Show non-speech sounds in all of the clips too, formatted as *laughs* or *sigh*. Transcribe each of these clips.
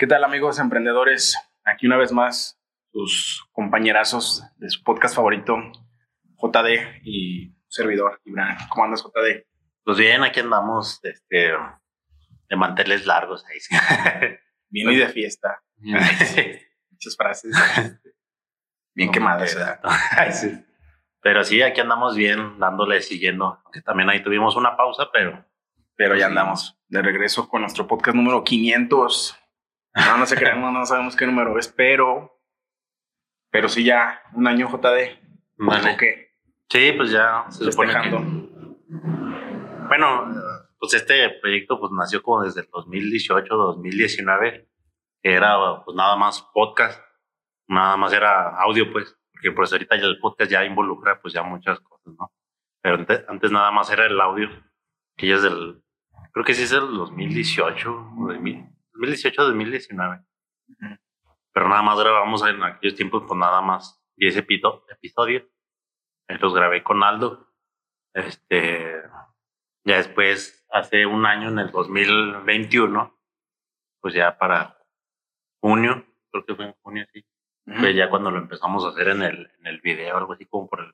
¿Qué tal amigos emprendedores? Aquí una vez más sus compañerazos de su podcast favorito, JD y servidor, Ibran. ¿Cómo andas, JD? Pues bien, aquí andamos este, de manteles largos. Ahí. *laughs* bien y de fiesta. *laughs* Muchas frases. Bien quemadas, ¿verdad? *laughs* Pero sí, aquí andamos bien, dándole, siguiendo. Aunque también ahí tuvimos una pausa, pero... Pero ya andamos de regreso con nuestro podcast número 500. No, no se crean, no, no sabemos qué número es, pero pero sí, ya un año JD. Vale. qué? Sí, pues ya se supone que... Bueno, pues este proyecto pues nació como desde el 2018, 2019, que era pues nada más podcast, nada más era audio pues, porque pues ahorita ya el podcast ya involucra pues ya muchas cosas, ¿no? Pero antes, nada más era el audio, que ya es del, creo que sí es del 2018, 2018, 2019 pero nada más grabamos en aquellos tiempos, pues nada más 10 episodios. Los grabé con Aldo. Este, ya después, hace un año, en el 2021, pues ya para junio, creo que fue en junio, sí. Fue ya cuando lo empezamos a hacer en el, en el video, algo así como por el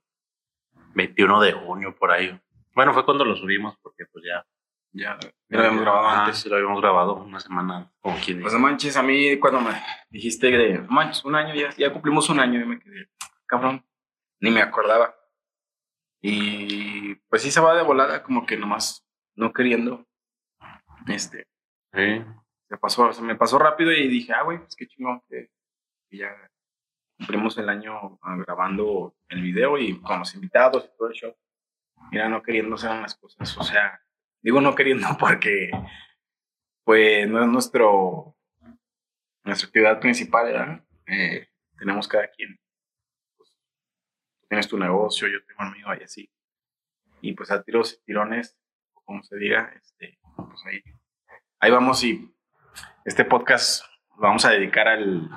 21 de junio, por ahí. Bueno, fue cuando lo subimos, porque pues ya ya, lo habíamos grabado antes. Sí, lo habíamos grabado una semana. Como quien Pues no manches, a mí cuando me dijiste de, manches, un año, ya, ya cumplimos un año, y me quedé, cabrón, ni me acordaba. Y pues sí se va de volada, como que nomás no queriendo. Este. Sí. Se pasó, se me pasó rápido y dije, ah, güey, pues qué chingón que, ya cumplimos el año ah, grabando el video y con los invitados y todo el show. Mira, no queriendo hacer las cosas, o sea, Digo no queriendo *laughs* porque, pues, no es nuestro, nuestra actividad principal, ¿verdad? Eh, tenemos cada quien. Pues, tienes tu negocio, yo tengo el mío y así. Y pues a tiros y tirones, como se diga, este, pues ahí, ahí vamos y este podcast lo vamos a dedicar al,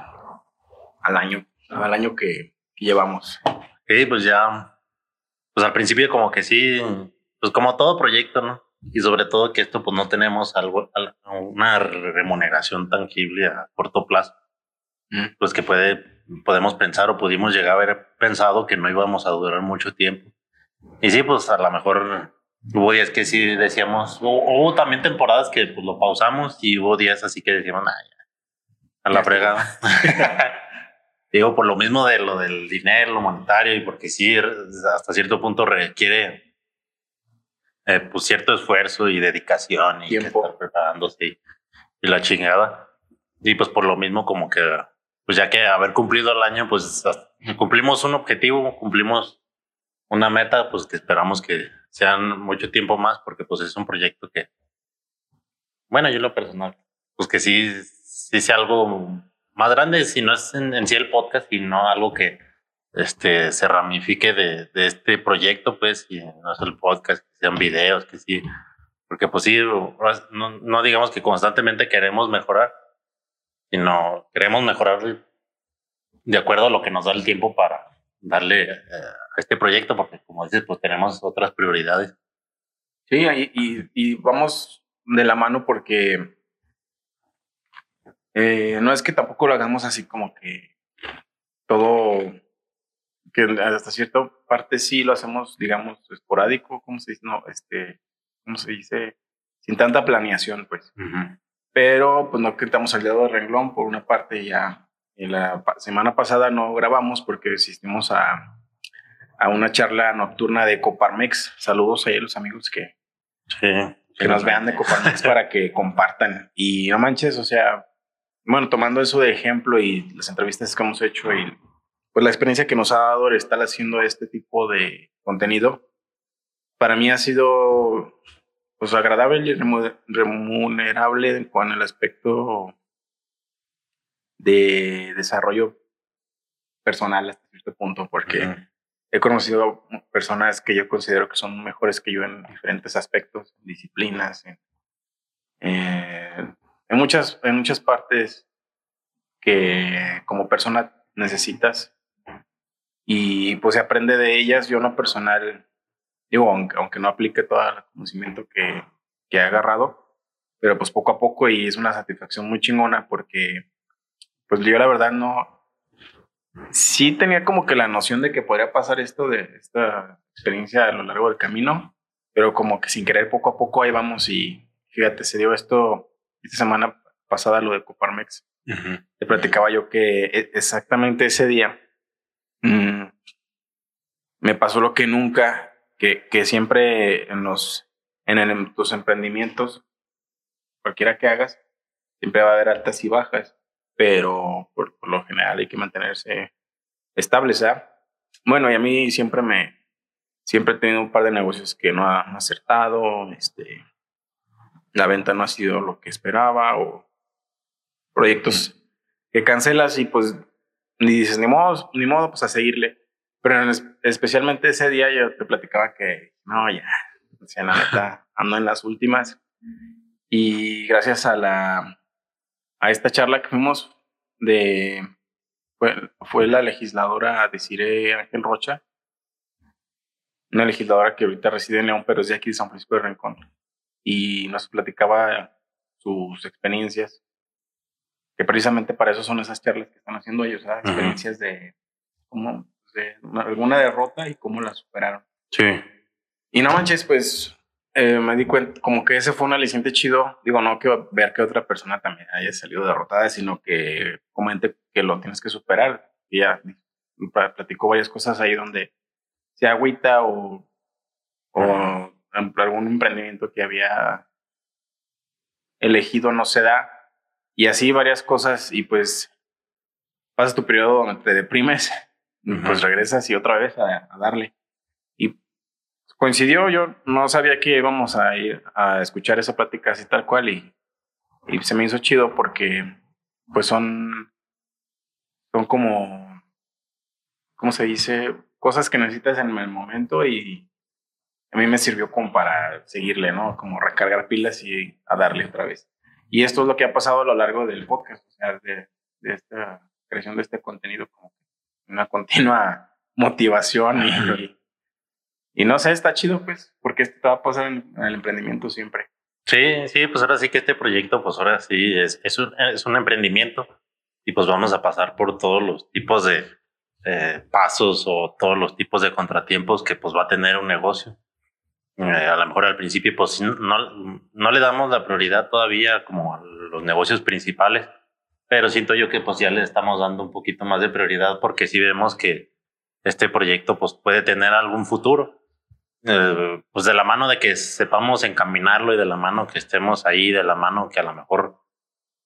al año, al año que, que llevamos. Sí, pues ya, pues al principio como que sí, pues como todo proyecto, ¿no? Y sobre todo que esto pues no tenemos algo una remuneración tangible a corto plazo mm. pues que puede podemos pensar o pudimos llegar a haber pensado que no íbamos a durar mucho tiempo. Y sí pues a lo mejor hubo días que sí decíamos hubo, también temporadas que pues lo pausamos y hubo días así que decíamos a la fregada *laughs* digo por lo mismo de lo del dinero lo monetario y porque sí hasta cierto punto requiere eh, pues cierto esfuerzo y dedicación y estar preparándose y, la chingada. Y pues por lo mismo como que, pues ya que haber cumplido el año, pues cumplimos un objetivo, cumplimos una meta, pues que esperamos que sean mucho tiempo más, porque pues es un proyecto que, bueno, yo lo personal, pues que sí, sí sea algo más grande, si no es en, en sí el podcast, y no algo que este, se ramifique de, de, este proyecto, pues, y no es el podcast, que sean videos, que sí, porque pues sí, no, no digamos que constantemente queremos mejorar, sino queremos mejorar de acuerdo a lo que nos da el tiempo para darle eh, a este proyecto, porque como dices, pues tenemos otras prioridades. Sí, y, y, vamos de la mano porque eh, no es que tampoco lo hagamos así como que todo que hasta cierta parte sí lo hacemos, digamos, esporádico, ¿cómo se dice? No, este, ¿cómo se dice? Sin tanta planeación, pues. Pero, pues no quitamos el dedo de renglón, por una parte ya. En la semana pasada no grabamos porque asistimos a, a una charla nocturna de Coparmex. Saludos a los amigos que, que nos vean de Coparmex para que *laughs* compartan. Y no manches, o sea, bueno, tomando eso de ejemplo y las entrevistas que hemos hecho y pues la experiencia que nos ha dado el estar haciendo este tipo de contenido, para mí ha sido pues agradable y remunerable con el aspecto de desarrollo personal hasta cierto punto, porque he conocido personas que yo considero que son mejores que yo en diferentes aspectos, disciplinas, en, en, muchas, en muchas partes que como persona necesitas y pues se aprende de ellas. Yo no personal, digo, aunque, aunque no aplique todo el conocimiento que, que he agarrado, pero pues poco a poco y es una satisfacción muy chingona porque pues yo la verdad no, sí tenía como que la noción de que podría pasar esto de esta experiencia a lo largo del camino, pero como que sin querer poco a poco ahí vamos y fíjate, se dio esto esta semana pasada lo de Coparmex. Te platicaba yo que e, exactamente ese día mm, me pasó lo que nunca, que, que siempre en los, en, en tus emprendimientos, cualquiera que hagas, siempre va a haber altas y bajas pero por, lo general hay que mantenerse estable, ¿sabes? Bueno, y a mí siempre me, siempre he tenido un par de negocios que no han acertado, este, la venta no ha sido lo que esperaba o proyectos que cancelas y pues ni dices ni modo, ni modo pues a seguirle. Pero especialmente ese día yo te platicaba que no, ya, sea, la neta *laughs* ando en las últimas y gracias a la a esta charla que fuimos de fue, fue la legisladora Desiree Ángel Rocha, una legisladora que ahorita reside en León, pero es de aquí de San Francisco de Rincón, y nos platicaba sus experiencias, que precisamente para eso son esas charlas que están haciendo ellos, experiencias de cómo de alguna derrota y cómo la superaron. Sí. Y no manches, pues eh, me di cuenta, como que ese fue un aliciente chido. Digo, no que ver que otra persona también haya salido derrotada, sino que comente que lo tienes que superar. Y ya platicó varias cosas ahí donde se agüita o, o algún emprendimiento que había elegido no se da. Y así varias cosas y pues pasas tu periodo donde te deprimes, pues regresas y otra vez a darle coincidió, yo no sabía que íbamos a ir a escuchar esa plática así tal cual y, y se me hizo chido porque pues son, son como, ¿cómo se dice? Cosas que necesitas en el momento y a mí me sirvió como para seguirle, ¿no? Como recargar pilas y a darle otra vez. Y esto es lo que ha pasado a lo largo del podcast, o sea, de, de esta creación de este contenido, como una continua *laughs* motivación y, y no sé, está chido, pues, porque esto te va a pasar en, el emprendimiento siempre. Sí, sí, pues ahora sí que este proyecto, pues ahora sí es, es, un, es un emprendimiento y pues vamos a pasar por todos los tipos de eh, pasos o todos los tipos de contratiempos que pues va a tener un negocio. Eh, a lo mejor al principio pues no, no le damos la prioridad todavía como a los negocios principales, pero siento yo que pues ya le estamos dando un poquito más de prioridad porque sí vemos que este proyecto pues puede tener algún futuro eh, pues de la mano de que sepamos encaminarlo y de la mano que estemos ahí, de la mano que a lo mejor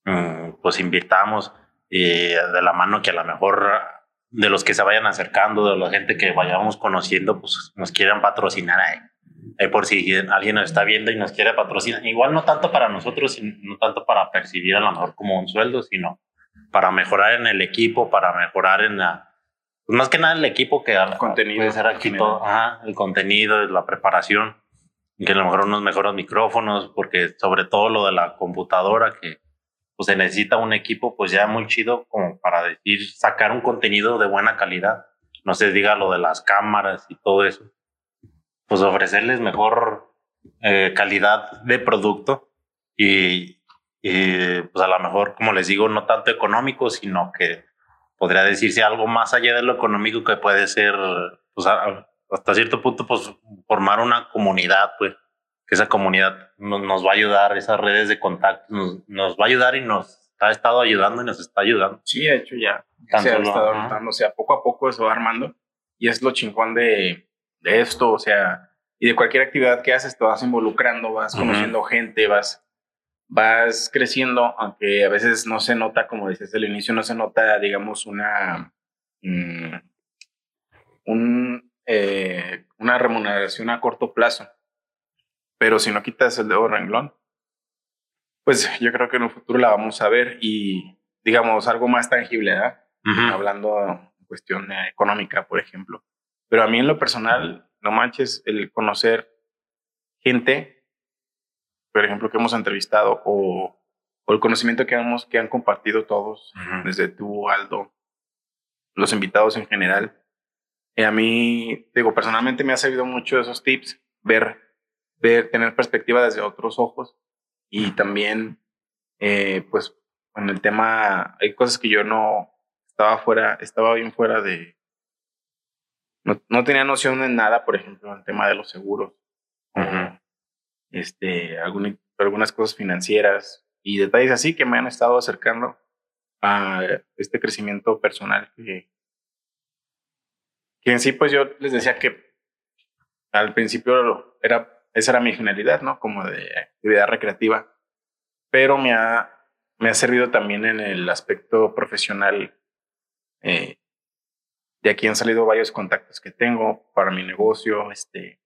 mm, pues invitamos y de la mano que a lo mejor de los que se vayan acercando, de la gente que vayamos conociendo, pues nos quieran patrocinar ahí. Por si alguien nos está viendo y nos quiere patrocinar. Igual no tanto para nosotros, no tanto para percibir a lo mejor como un sueldo, sino para mejorar en el equipo, para mejorar en la, pues más que nada el equipo que contenido, puede ser aquí todo, el contenido, la preparación, que a lo mejor unos mejores micrófonos, porque sobre todo lo de la computadora, que pues se necesita un equipo pues ya muy chido como para decir, sacar un contenido de buena calidad. No se diga lo de las cámaras y todo eso. Pues ofrecerles mejor eh, calidad de producto y, y pues a lo mejor, como les digo, no tanto económico, sino que podría decirse algo más allá de lo económico que puede ser, pues, hasta cierto punto, pues formar una comunidad, pues, que esa comunidad nos, va a ayudar, esas redes de contacto nos, va a ayudar y nos ha estado ayudando y nos está ayudando. Sí, de hecho ya se ha estado o sea, poco a poco eso va armando y es lo chingón de, de esto, o sea, y de cualquier actividad que haces te vas involucrando, vas conociendo gente, vas vas creciendo, aunque a veces no se nota, como dices al inicio, no se nota, digamos, una, mm, un, eh, una remuneración a corto plazo. pero si no quitas el dedo renglón, pues yo creo que en un futuro la vamos a ver y digamos algo más tangible, ¿verdad? Hablando en cuestión económica, por ejemplo. Pero a mí en lo personal, no manches, el conocer gente, por ejemplo, que hemos entrevistado o, o el conocimiento que, hemos, que han compartido todos, desde tú, Aldo, los invitados en general. Y a mí, digo, personalmente me ha servido mucho esos tips, ver, ver, tener perspectiva desde otros ojos y también, eh, pues, en el tema, hay cosas que yo no estaba fuera, estaba bien fuera de, no, no tenía noción de nada, por ejemplo, en el tema de los seguros, este, algunas cosas financieras y detalles así que me han estado acercando a este crecimiento personal que, que en sí, pues yo les decía que al principio era, esa era mi finalidad, ¿no? Como de actividad recreativa, pero me ha, me ha servido también en el aspecto profesional. Eh, de aquí han salido varios contactos que tengo para mi negocio. Este,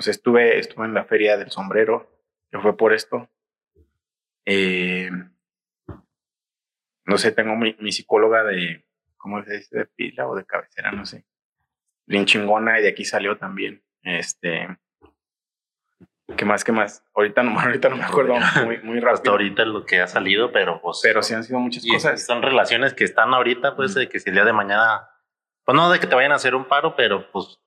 sea, estuve, estuve en la feria del sombrero, que fue por esto. Eh, no sé, tengo mi, mi psicóloga de, ¿cómo se dice? De pila o de cabecera, no sé. Bien chingona y de aquí salió también. Este. ¿Qué más? ¿Qué más? Ahorita no, *laughs* ahorita no me acuerdo muy, muy rápido. Hasta ahorita lo que ha salido, pero pues. Pero sí han sido muchas cosas. Son relaciones que están ahorita, pues, de que si el día de mañana. Pues no de que te vayan a hacer un paro, pero pues.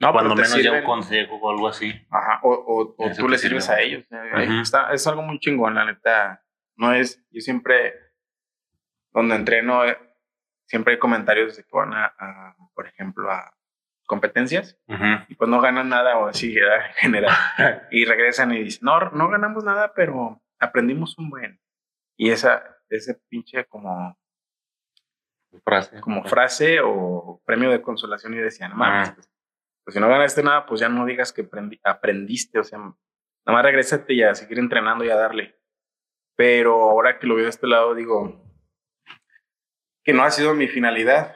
No, cuando menos ya un consejo o algo así. Ajá, o, o, tú le sirves a ellos. está, es algo muy chingón, la neta. No es. Yo siempre. Donde entreno, eh, siempre hay comentarios de que van a, por ejemplo, a competencias y pues no ganan nada o así *laughs* en general *laughs* y regresan y dicen, no, no ganamos nada, pero aprendimos un buen. Y esa, ese pinche como frase, como frase o premio de consolación y decían, no pues, pues, si no ganaste nada, pues ya no digas que aprendiste, o sea, nada más regrésate y a seguir entrenando y a darle. Pero ahora que lo veo de este lado, digo, que no ha sido mi finalidad.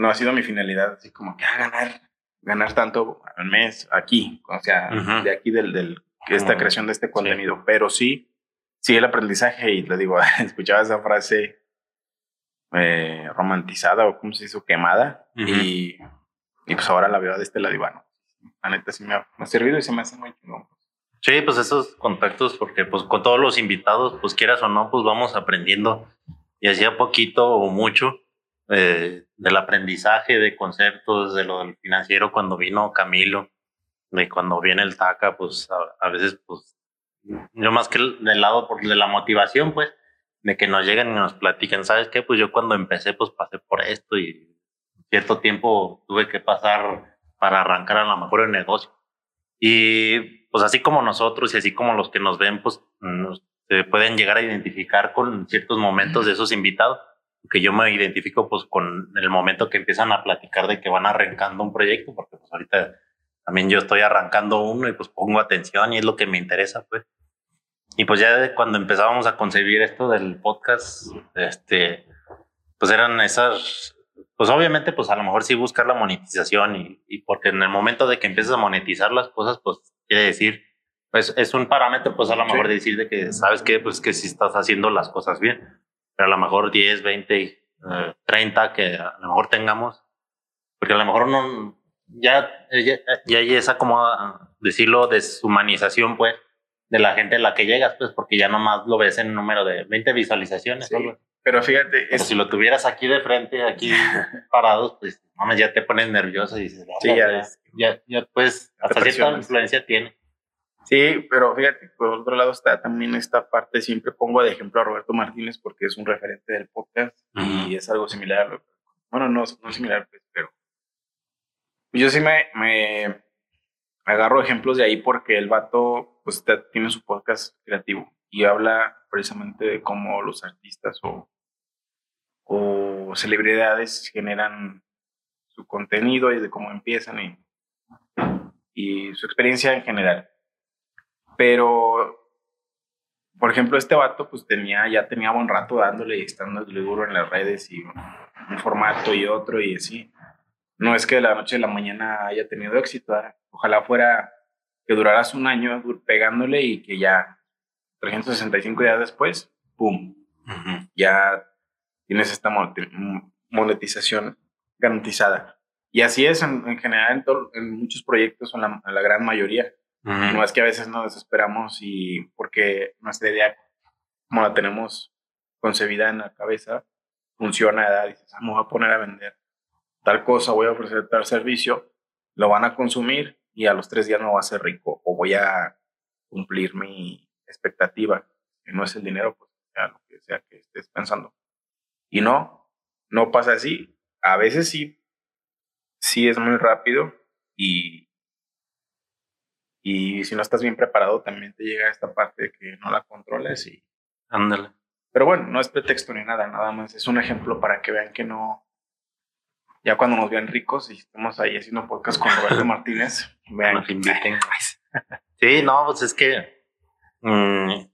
No ha sido mi finalidad, así como que a ah, ganar, ganar tanto al mes aquí, o sea, de aquí del, del esta creación de este contenido. Pero sí, sí el aprendizaje, y le digo, *laughs* escuchaba esa frase eh, romantizada o como se hizo quemada, y, y, pues ahora la veo de este lado y bueno, la neta sí me ha, servido y se me hace muy chingón. Sí, pues esos contactos, porque pues con todos los invitados, pues quieras o no, pues vamos aprendiendo y hacía poquito o mucho eh, del aprendizaje de conceptos, de lo del financiero cuando vino Camilo, de cuando viene el TACA, pues a, veces, pues, yo más que del lado por, de la motivación, pues, de que nos lleguen y nos platiquen, ¿sabes qué? Pues yo cuando empecé, pues pasé por esto y cierto tiempo tuve que pasar para arrancar a lo mejor el negocio. Y pues así como nosotros y así como los que nos ven, pues nos se pueden llegar a identificar con ciertos momentos de esos invitados, que yo me identifico pues con el momento que empiezan a platicar de que van arrancando un proyecto, porque pues ahorita también yo estoy arrancando uno y pues pongo atención y es lo que me interesa, pues. Y pues ya cuando empezábamos a concebir esto del podcast, este, pues eran esas, pues obviamente pues a lo mejor sí buscar la monetización y, y porque en el momento de que empiezas a monetizar las cosas, pues quiere decir pues es un parámetro, pues a lo mejor decir de que sabes que, pues que si estás haciendo las cosas bien, pero a lo mejor 10, 20, 30 que a lo mejor tengamos, porque a lo mejor no, ya, ya, hay esa como decirlo, deshumanización, pues, de la gente a la que llegas, pues, porque ya nomás lo ves en un número de 20 visualizaciones. Pero fíjate, si lo tuvieras aquí de frente, aquí *laughs* parados, pues, ya te pones nervioso y dices, sí, ya, ya, ya, pues, hasta cierta influencia tiene. Sí, pero fíjate, por otro lado está también esta parte, siempre pongo de ejemplo a Roberto Martínez porque es un referente del podcast y es algo similar. Bueno, no, no similar, pues, pero yo sí me, me agarro ejemplos de ahí porque el vato pues tiene su podcast creativo y habla precisamente de cómo los artistas o, o celebridades generan su contenido y de cómo empiezan y, y su experiencia en general. Pero, por ejemplo, este vato pues tenía, ya tenía buen rato dándole y estando duro en las redes y un formato y otro y así. No es que de la noche a la mañana haya tenido éxito. ¿eh? Ojalá fuera que duraras un año pegándole y que ya 365 días después, ¡pum! Ya tienes esta monetización garantizada. Y así es en, general en, muchos proyectos, en la, la gran mayoría. No es que a veces nos desesperamos y porque nuestra idea, como la tenemos concebida en la cabeza, funciona, dices, vamos ah, a poner a vender tal cosa, voy a ofrecer tal servicio, lo van a consumir y a los tres días no va a ser rico o voy a cumplir mi expectativa, que no es el dinero, pues sea lo que sea que estés pensando. Y no, no pasa así. A veces sí, sí es muy rápido y, y si no estás bien preparado también te llega esta parte de que no la controles y... Ándale. Pero bueno, no es pretexto ni nada, nada más. Es un ejemplo para que vean que no, ya cuando nos vean ricos y estemos ahí haciendo podcast con Roberto *laughs* Martínez, vean. Nos inviten. *laughs* sí, no, pues es que. Mm,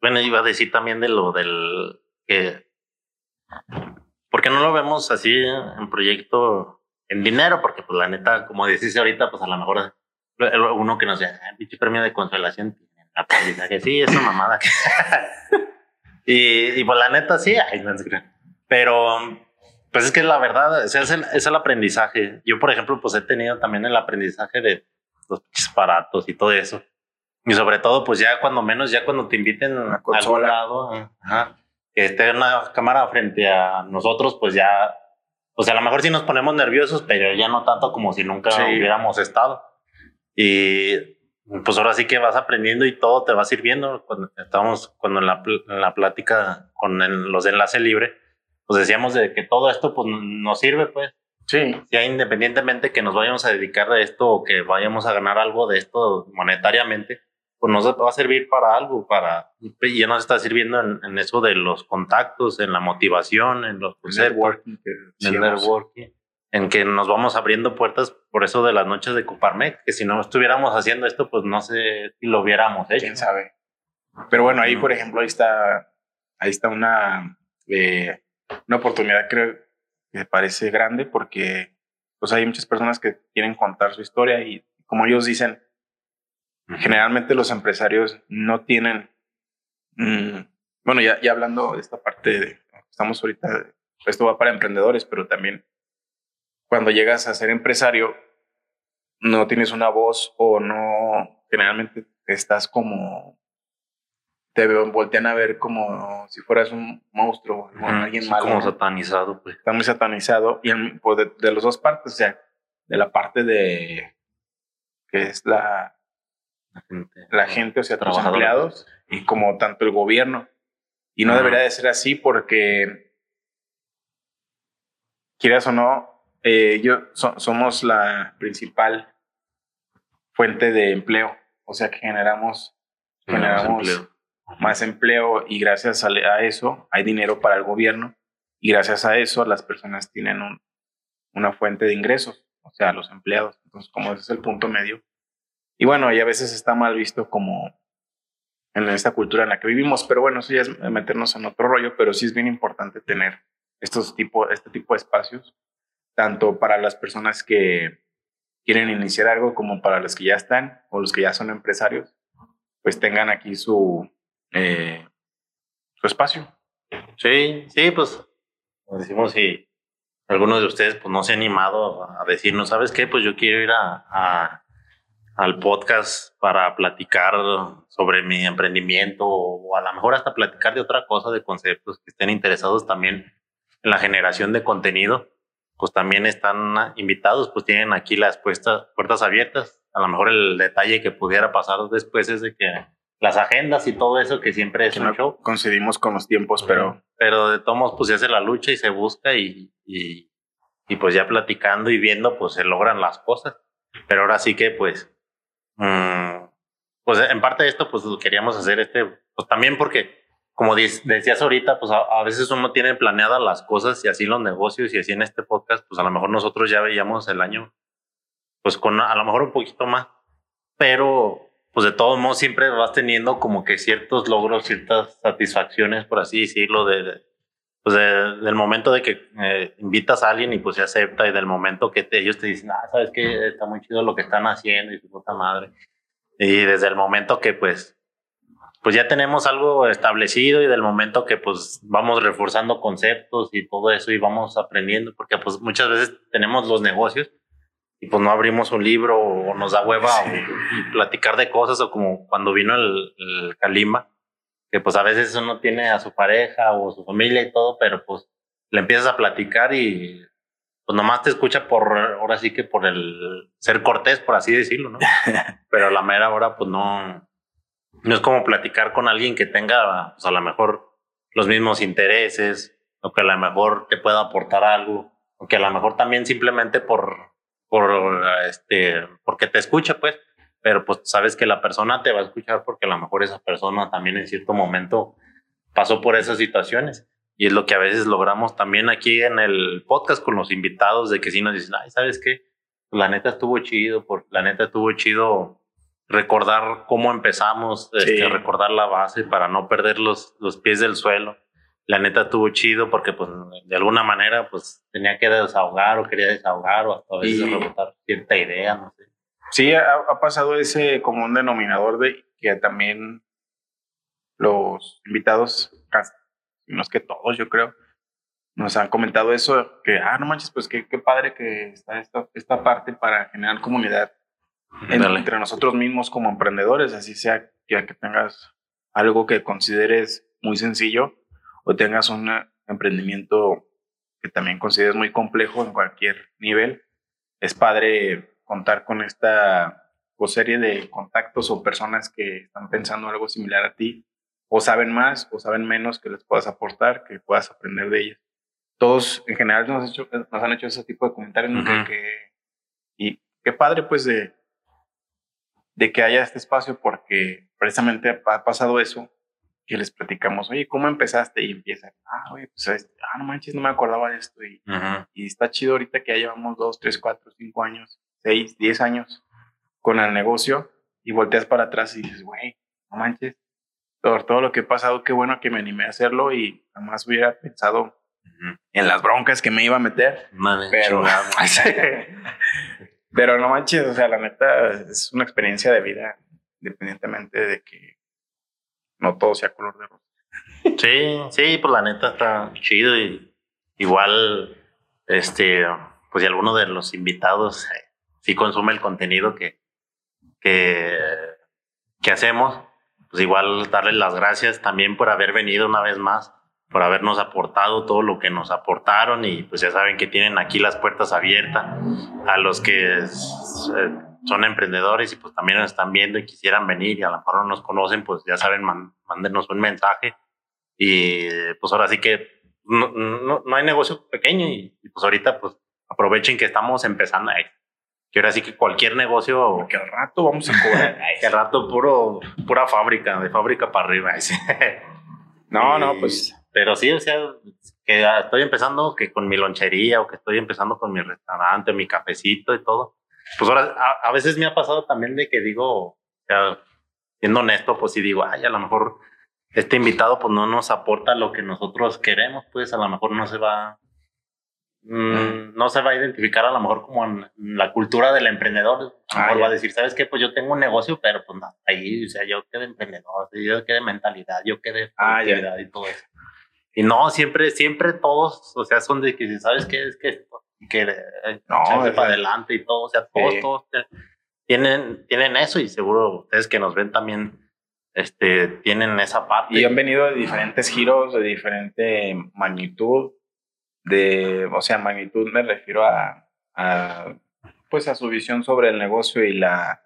bueno, iba a decir también de lo del. que ¿Por qué no lo vemos así en proyecto en dinero? Porque, pues, la neta, como decís ahorita, pues a lo mejor uno que nos dice, ah, pinche premio de consolación, que sí, es una mamada. *laughs* y, y, pues, la neta, sí, ay, no Pero pues es que la verdad, es el, es el aprendizaje. Yo, por ejemplo, pues he tenido también el aprendizaje de los aparatos y todo eso. Y sobre todo, pues ya cuando menos, ya cuando te inviten a algún lado, que esté una cámara frente a nosotros, pues ya, o sea, a lo mejor sí nos ponemos nerviosos, pero ya no tanto como si nunca hubiéramos estado. Y pues ahora sí que vas aprendiendo y todo te va sirviendo. Cuando estamos, cuando en la, en la plática con los de enlace libre, pues decíamos de que todo esto pues nos sirve, pues. Sí. Ya independientemente que nos vayamos a dedicar a esto o que vayamos a ganar algo de esto monetariamente, pues nos va a servir para algo, para, y ya nos está sirviendo en, eso de los contactos, en la motivación, en los networking, en el networking, en que nos vamos abriendo puertas por eso de las noches de Coparmec, que si no estuviéramos haciendo esto, pues no sé si lo hubiéramos hecho. Quién sabe. Pero bueno, ahí, por ejemplo, ahí está, ahí está una, eh, una oportunidad creo que parece grande porque pues hay muchas personas que quieren contar su historia y como ellos dicen, generalmente los empresarios no tienen, mm, bueno, ya, ya hablando de esta parte de, estamos ahorita, esto va para emprendedores, pero también cuando llegas a ser empresario, no tienes una voz o no, generalmente estás como te voltean a ver como si fueras un monstruo o alguien malo. Como satanizado, pues. Está muy satanizado. Y pues, de, las dos partes, o sea, de la parte de que es la, la gente, o sea, los empleados, y como tanto el gobierno. Y no debería de ser así porque, quieras o no, eh, yo somos la principal fuente de empleo. O sea que generamos, generamos más empleo y gracias a, eso hay dinero para el gobierno y gracias a eso las personas tienen una fuente de ingresos, o sea, los empleados. Entonces, como ese es el punto medio. Y bueno, y a veces está mal visto como en esta cultura en la que vivimos, pero bueno, eso ya es meternos en otro rollo, pero sí es bien importante tener estos tipo, este tipo de espacios, tanto para las personas que quieren iniciar algo como para los que ya están o los que ya son empresarios, pues tengan aquí su, eh, su espacio. Sí, sí, pues, decimos, si algunos de ustedes pues, no se ha animado a decir, no sabes qué, pues yo quiero ir a, al podcast para platicar sobre mi emprendimiento o a lo mejor hasta platicar de otra cosa, de conceptos que estén interesados también en la generación de contenido, pues también están invitados, pues tienen aquí las puertas abiertas. A lo mejor el detalle que pudiera pasar después es de que las agendas y todo eso que siempre es un show. Coincidimos con los tiempos, pero... Pero de todos pues se hace la lucha y se busca y, y, y, pues ya platicando y viendo pues se logran las cosas. Pero ahora sí que pues... Mm, pues en parte de esto pues queríamos hacer este... Pues también porque como decías ahorita, pues a, veces uno tiene planeadas las cosas y así los negocios y así en este podcast, pues a lo mejor nosotros ya veíamos el año, pues con a lo mejor un poquito más, pero pues de todos modos siempre vas teniendo como que ciertos logros, ciertas satisfacciones, por así decirlo, de, pues del momento de que eh, invitas a alguien y pues se acepta y del momento que ellos te dicen, ah, sabes que está muy chido lo que están haciendo y tu puta madre. Y desde el momento que pues, pues ya tenemos algo establecido y del momento que pues vamos reforzando conceptos y todo eso y vamos aprendiendo, porque pues muchas veces tenemos los negocios y pues no abrimos un libro o nos da hueva o, platicar de cosas o como cuando vino el, el Kalimba, que pues a veces uno tiene a su pareja o su familia y todo, pero pues le empiezas a platicar y pues nomás te escucha por, ahora sí que por el ser cortés, por así decirlo, ¿no? *laughs* Pero a la mera hora, pues no, no es como platicar con alguien que tenga, pues a lo mejor los mismos intereses, o que a lo mejor te pueda aportar algo, o que a lo mejor también simplemente por, por, este, porque te escucha, pues, pero pues sabes que la persona te va a escuchar porque a lo mejor esa persona también en cierto momento pasó por esas situaciones. Y es lo que a veces logramos también aquí en el podcast con los invitados, de que sí nos dicen, ay, ¿sabes qué? La neta estuvo chido, por, la neta estuvo chido recordar cómo empezamos, este, recordar la base para no perder los, los pies del suelo. La neta estuvo chido porque pues de alguna manera pues tenía que desahogar o quería desahogar o a veces rebotar cierta idea, no sé. Sí, ha, ha pasado ese común denominador de que también los invitados no es que todos, yo creo, nos han comentado eso, que, ah, no manches, pues qué, qué padre que está esta, esta parte para generar comunidad entre nosotros mismos como emprendedores, así sea que, que tengas algo que consideres muy sencillo o tengas un emprendimiento que también consideres muy complejo en cualquier nivel. Es padre contar con esta pues, serie de contactos o personas que están pensando algo similar a ti o saben más o saben menos que les puedas aportar, que puedas aprender de ellos. Todos en general nos, hecho, nos han hecho ese tipo de comentarios que, y qué padre pues de, de que haya este espacio porque precisamente ha pasado eso que les platicamos, oye, ¿cómo empezaste? Y empiezan, ah, oye, pues, este, ah, no manches, no me acordaba de esto. Y, y está chido ahorita que ya llevamos dos, tres, cuatro, cinco años, seis, diez años con el negocio y volteas para atrás y dices, güey, no manches, por todo lo que he pasado, qué bueno que me animé a hacerlo y jamás hubiera pensado en las broncas que me iba a meter. pero, *laughs* *laughs* pero no manches, o sea, la neta es una experiencia de vida, independientemente de que no todo sea color de rosa. Sí, sí, pues la neta está chido y igual, este, pues si alguno de los invitados *laughs* eh, sí consume el contenido que, que, que hacemos, pues igual darles las gracias también por haber venido una vez más, por habernos aportado todo lo que nos aportaron y pues ya saben que tienen aquí las puertas abiertas a los que eh, son emprendedores y pues también nos están viendo y quisieran venir y a lo mejor no nos conocen, pues ya saben, mándenos un mensaje y pues ahora sí que no, no, hay negocio pequeño y, y, pues ahorita pues aprovechen que estamos empezando. Que ahora sí que cualquier negocio. Que al rato vamos a cobrar. *laughs* que al rato puro, pura fábrica, de fábrica para arriba. no, no, pues. Pero sí, o sea, que estoy empezando que con mi lonchería o que estoy empezando con mi restaurante, mi cafecito y todo. Pues ahora, a, veces me ha pasado también de que digo, o sea, siendo honesto, pues sí digo, ay, a lo mejor este invitado pues no nos aporta lo que nosotros queremos, pues a lo mejor no se va Mm, no se va a identificar a lo mejor como en la cultura del emprendedor. A lo mejor va a decir, ¿sabes qué? Pues yo tengo un negocio, pero pues no, ahí, o sea, yo quedé emprendedor, yo quedé mentalidad, yo quedé actividad y todo eso. Y no, siempre, siempre todos, o sea, son de que, ¿sabes qué? Es que, que eh, no, para adelante y todo, o sea, todos, todos tienen, tienen eso y seguro ustedes que nos ven también este, tienen esa parte. Y han venido de diferentes giros, de diferente magnitud de, o sea, magnitud me refiero a, pues a su visión sobre el negocio y la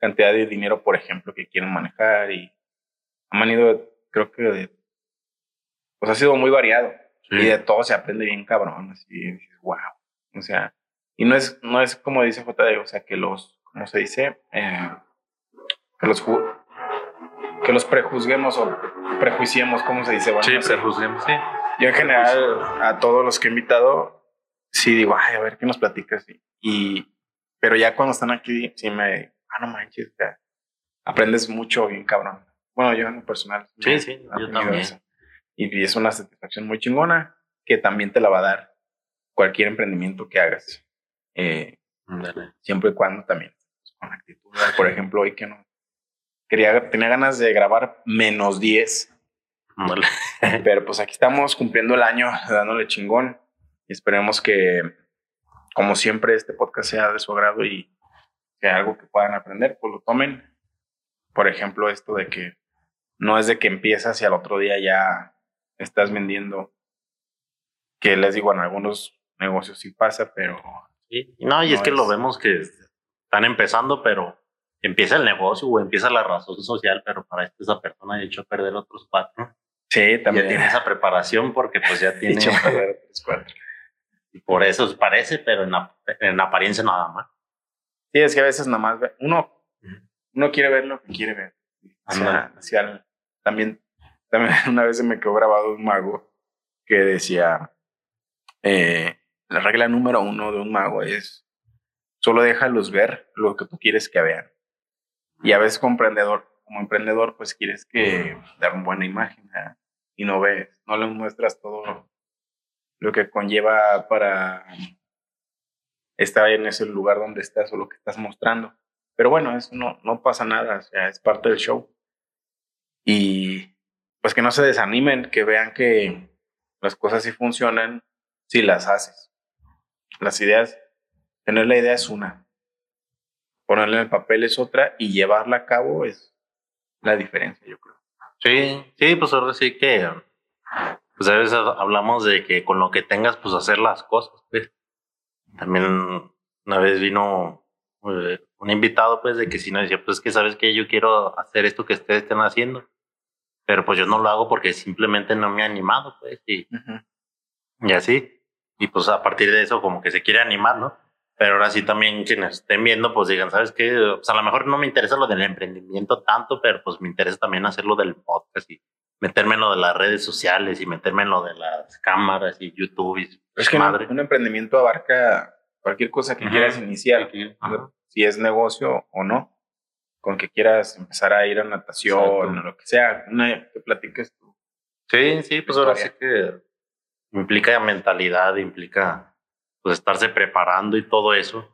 cantidad de dinero, por ejemplo, que quieren manejar y han venido, creo que de, pues ha sido muy variado y de todo se aprende bien cabrón, así wow, o sea, y no es, no es como dice JD, o sea, que los, ¿cómo se dice? Eh, que los que los prejuzguemos o prejuiciemos, ¿cómo se dice? Bueno, sí, prejuzguemos, sí. Yo en general, a todos los que he invitado, sí digo, ay, a ver qué nos platicas. Y, pero ya cuando están aquí, sí me, ah, no manches, aprendes mucho bien cabrón. Bueno, yo en lo personal. Sí, sí, yo también. Y, es una satisfacción muy chingona que también te la va a dar cualquier emprendimiento que hagas. Eh, siempre y cuando también con actitud. Por ejemplo, hoy que no, quería, tenía ganas de grabar menos 10. Ándale. *laughs* Pero pues aquí estamos cumpliendo el año, *laughs* dándole chingón. Y esperemos que, como siempre, este podcast sea de su agrado y sea algo que puedan aprender, pues lo tomen. Por ejemplo, esto de que no es de que empiezas y al otro día ya estás vendiendo. Que les digo, en algunos negocios sí pasa, pero Sí, No, y es No que lo es- vemos que están empezando, pero empieza el negocio o empieza la razón social, pero para esto esa persona ha hecho a perder otros cuatro. sí, Ya también. tiene esa preparación porque pues ya *laughs* tiene... Hecho a perder tres, cuatro. y por eso parece, pero en, en apariencia nada más. Sí, es que a veces nada más uno, uno quiere ver lo que quiere ver. O sea, Ándale. hacia el- también, también *laughs* una vez se me quedó grabado un mago que decía, eh, la regla número uno de un mago es solo déjalos ver lo que tú quieres que vean. Y a veces como emprendedor, como emprendedor, pues quieres que dar una buena imagen y no ves, no les muestras todo lo que conlleva para estar en ese lugar donde estás o lo que estás mostrando. Pero bueno, eso no, no pasa nada, es parte del show. Y pues que no se desanimen, que vean que las cosas sí funcionan si las haces. Las ideas, tener la idea es una, ponerla en el papel es otra y llevarla a cabo es la diferencia, yo creo. Sí, sí, pues ahora sí que... Pues a veces hablamos de que con lo que tengas, pues hacer las cosas, pues. También una vez vino eh, un invitado, pues, de que si no decía, pues que sabes que yo quiero hacer esto que ustedes estén haciendo, pero pues yo no lo hago porque simplemente no me he animado, pues, y, y así. Y pues a partir de eso como que se quiere animar, ¿no? Pero ahora sí también quienes estén viendo, pues digan, ¿sabes qué? Sea, a lo mejor no me interesa lo del emprendimiento tanto, pero pues me interesa también hacerlo del podcast y meterme en lo de las redes sociales y meterme en lo de las cámaras y YouTube y Es que madre. un, un emprendimiento abarca cualquier cosa que quieras iniciar, Ajá. si es negocio o no, con que quieras empezar a ir a natación Exacto. o lo que sea, una que platiques tú. Sí, sí, pues ahora sí que implica mentalidad, implica pues estarse preparando y todo eso.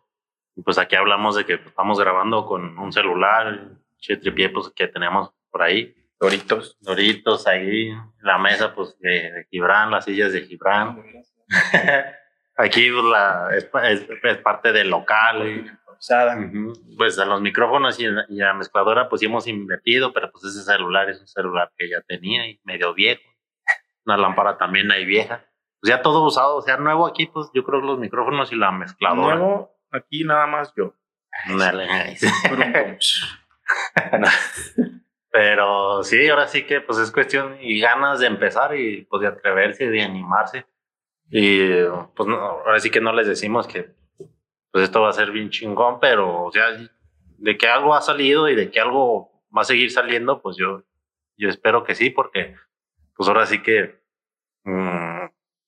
Y pues aquí hablamos de que pues, estamos grabando con un celular, che tripié pues que tenemos por ahí, Doritos. Doritos ahí, la mesa pues de, de Gibran, las sillas de Gibran. *laughs* aquí pues, la, es, es- es parte del local. Y- Improvisada. Ujú. Pues a los micrófonos y, y a la mezcladora pues sí hemos invertido, pero pues ese celular es un celular que ya tenía y medio viejo. Una lámpara también hay vieja. Pues ya todo usado, o sea, nuevo aquí, pues yo creo que los micrófonos y la mezcladora. Nuevo, aquí nada más yo. Dale. *laughs* Pero sí, ahora sí que pues es cuestión y ganas de empezar y pues de atreverse, de animarse. Y pues no, ahora sí que no les decimos que pues esto va a ser bien chingón, pero o sea, de que algo ha salido y de que algo va a seguir saliendo, pues yo, yo espero que sí, porque pues ahora sí que, mm,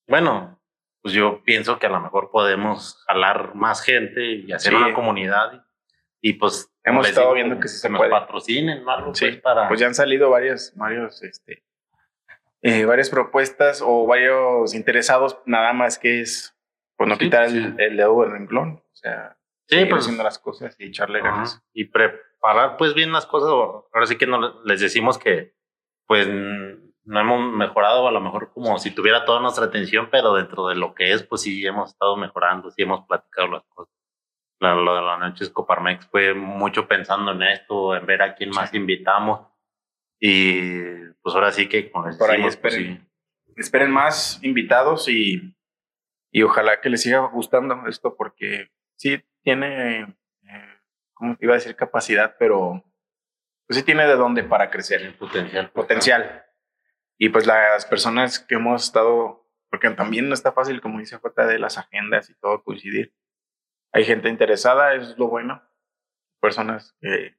bueno, pues yo pienso que a lo mejor podemos jalar más gente y hacer Sí. una comunidad y, y, pues Hemos estado viendo que sí se nos puede. patrocinen o algo Sí, pues, para Pues ya han salido varias, varios, este, eh, varias propuestas o varios interesados, nada más que es, pues no Sí, quitar pues, el, el dedo del renglón. O sea, sí, pues, haciendo las cosas y echarle ajá, ganas. y preparar pues bien las cosas. Ahora sí que no les decimos que pues no hemos mejorado a lo mejor como si tuviera toda nuestra atención, pero dentro de lo que es, pues sí hemos estado mejorando, sí hemos platicado las cosas. La- Lo de la noche Coparmex fue mucho pensando en esto, en ver a quién más invitamos. Y pues ahora sí que con Por ahí esperen. Esperen más invitados y, y ojalá que les siga gustando esto porque sí tiene, eh, ¿cómo iba a decir capacidad? Pero pues sí tiene de dónde para crecer. potencial. potencial. Y pues las personas que hemos estado, porque también no está fácil, como dice J, de las agendas y todo coincidir. Hay gente interesada, eso es lo bueno. Personas que,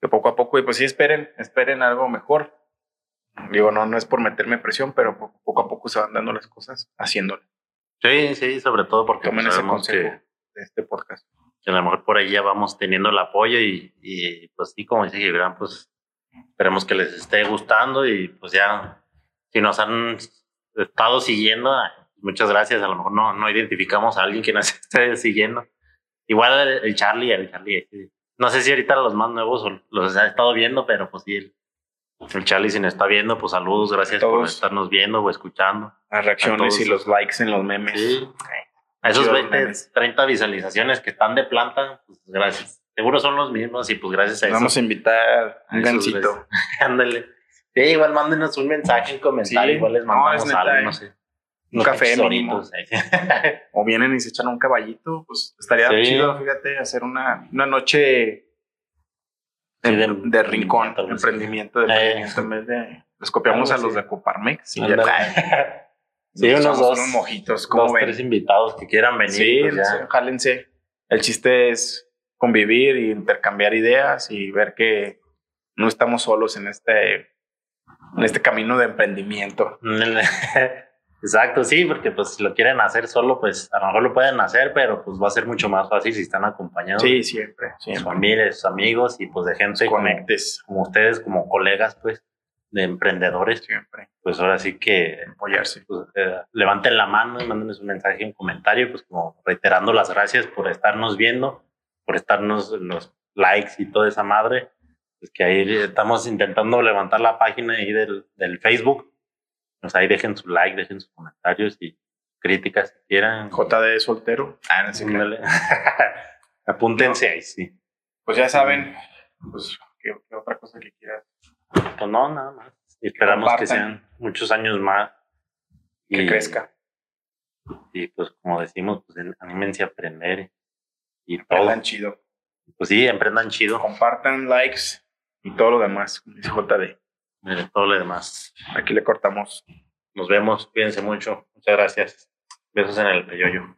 que poco a poco, y pues sí esperen, esperen algo mejor. Digo, no, no es por meterme presión, pero poco, poco a poco se van dando las cosas haciéndolo. Sí, sí, sobre todo porque Tomen pues, ese sabemos consejo que de este podcast. que a lo mejor por ahí ya vamos teniendo el apoyo y, y, pues sí, como dice Gibran, pues esperemos que les esté gustando y pues ya, si nos han estado siguiendo, muchas gracias, a lo mejor no, no identificamos a alguien que nos *laughs* esté siguiendo. Igual el, el Charlie, el Charlie, ese, No sé si ahorita los más nuevos los he estado viendo, pero pues sí, el, el Charlie si nos está viendo, pues saludos, gracias por estarnos viendo o escuchando. Las reacciones y los likes en los memes. Sí. A esos Chido, 20, memes. 30 visualizaciones que están de planta, pues gracias. Seguro son los mismos y pues gracias a eso. Vamos a invitar A un gancito. *laughs* Ándale. Sí, igual mándenos un mensaje, un comentario, Sí. igual les mandamos algo, eh. no sé. Un café doritos, eh. *laughs* O vienen y se echan un caballito, pues estaría Sí. chido, fíjate, hacer una, una noche de, Sí, de- de rincón, emprendimiento, de Eh. emprendimiento, en vez de les copiamos a los de Coparmex *laughs* Sí, nos unos dos, unos mojitos, ¿cómo dos, ven? tres invitados que quieran venir. Sí, pues ya. sí, jálense. El chiste es convivir y intercambiar ideas y ver que no estamos solos en este, en este camino de emprendimiento. *laughs* Exacto, sí, porque pues si lo quieren hacer solo, pues a lo mejor lo pueden hacer, pero pues va a ser mucho más fácil si están acompañados Sí, siempre, sus familias, sus amigos y pues de gente como, Conectes, como ustedes, como colegas, pues, de emprendedores. siempre. Pues ahora sí que Apoyarse. pues, eh, levanten la mano y mándenos un mensaje, un comentario, pues como reiterando las gracias por estarnos viendo, por estarnos los likes y toda esa madre. Pues que ahí estamos intentando levantar la página ahí del, del Facebook. Pues ahí dejen su like, dejen sus comentarios y críticas si quieran. JD soltero. Ah, no sé. *laughs* Apúntense ahí, sí. Pues ya saben, pues, ¿qué, qué otra cosa que quieras? Pues no, nada más. Y esperamos que sean muchos años más. Que Y- crezca. Y pues como decimos, pues anímense a aprender y todo. Aprendan chido. Pues sí, emprendan chido. Compartan, likes y todo lo demás. dice JD. Mire, todo lo demás. Aquí le cortamos. Nos vemos, cuídense mucho. Muchas gracias. Besos en el peyoyo.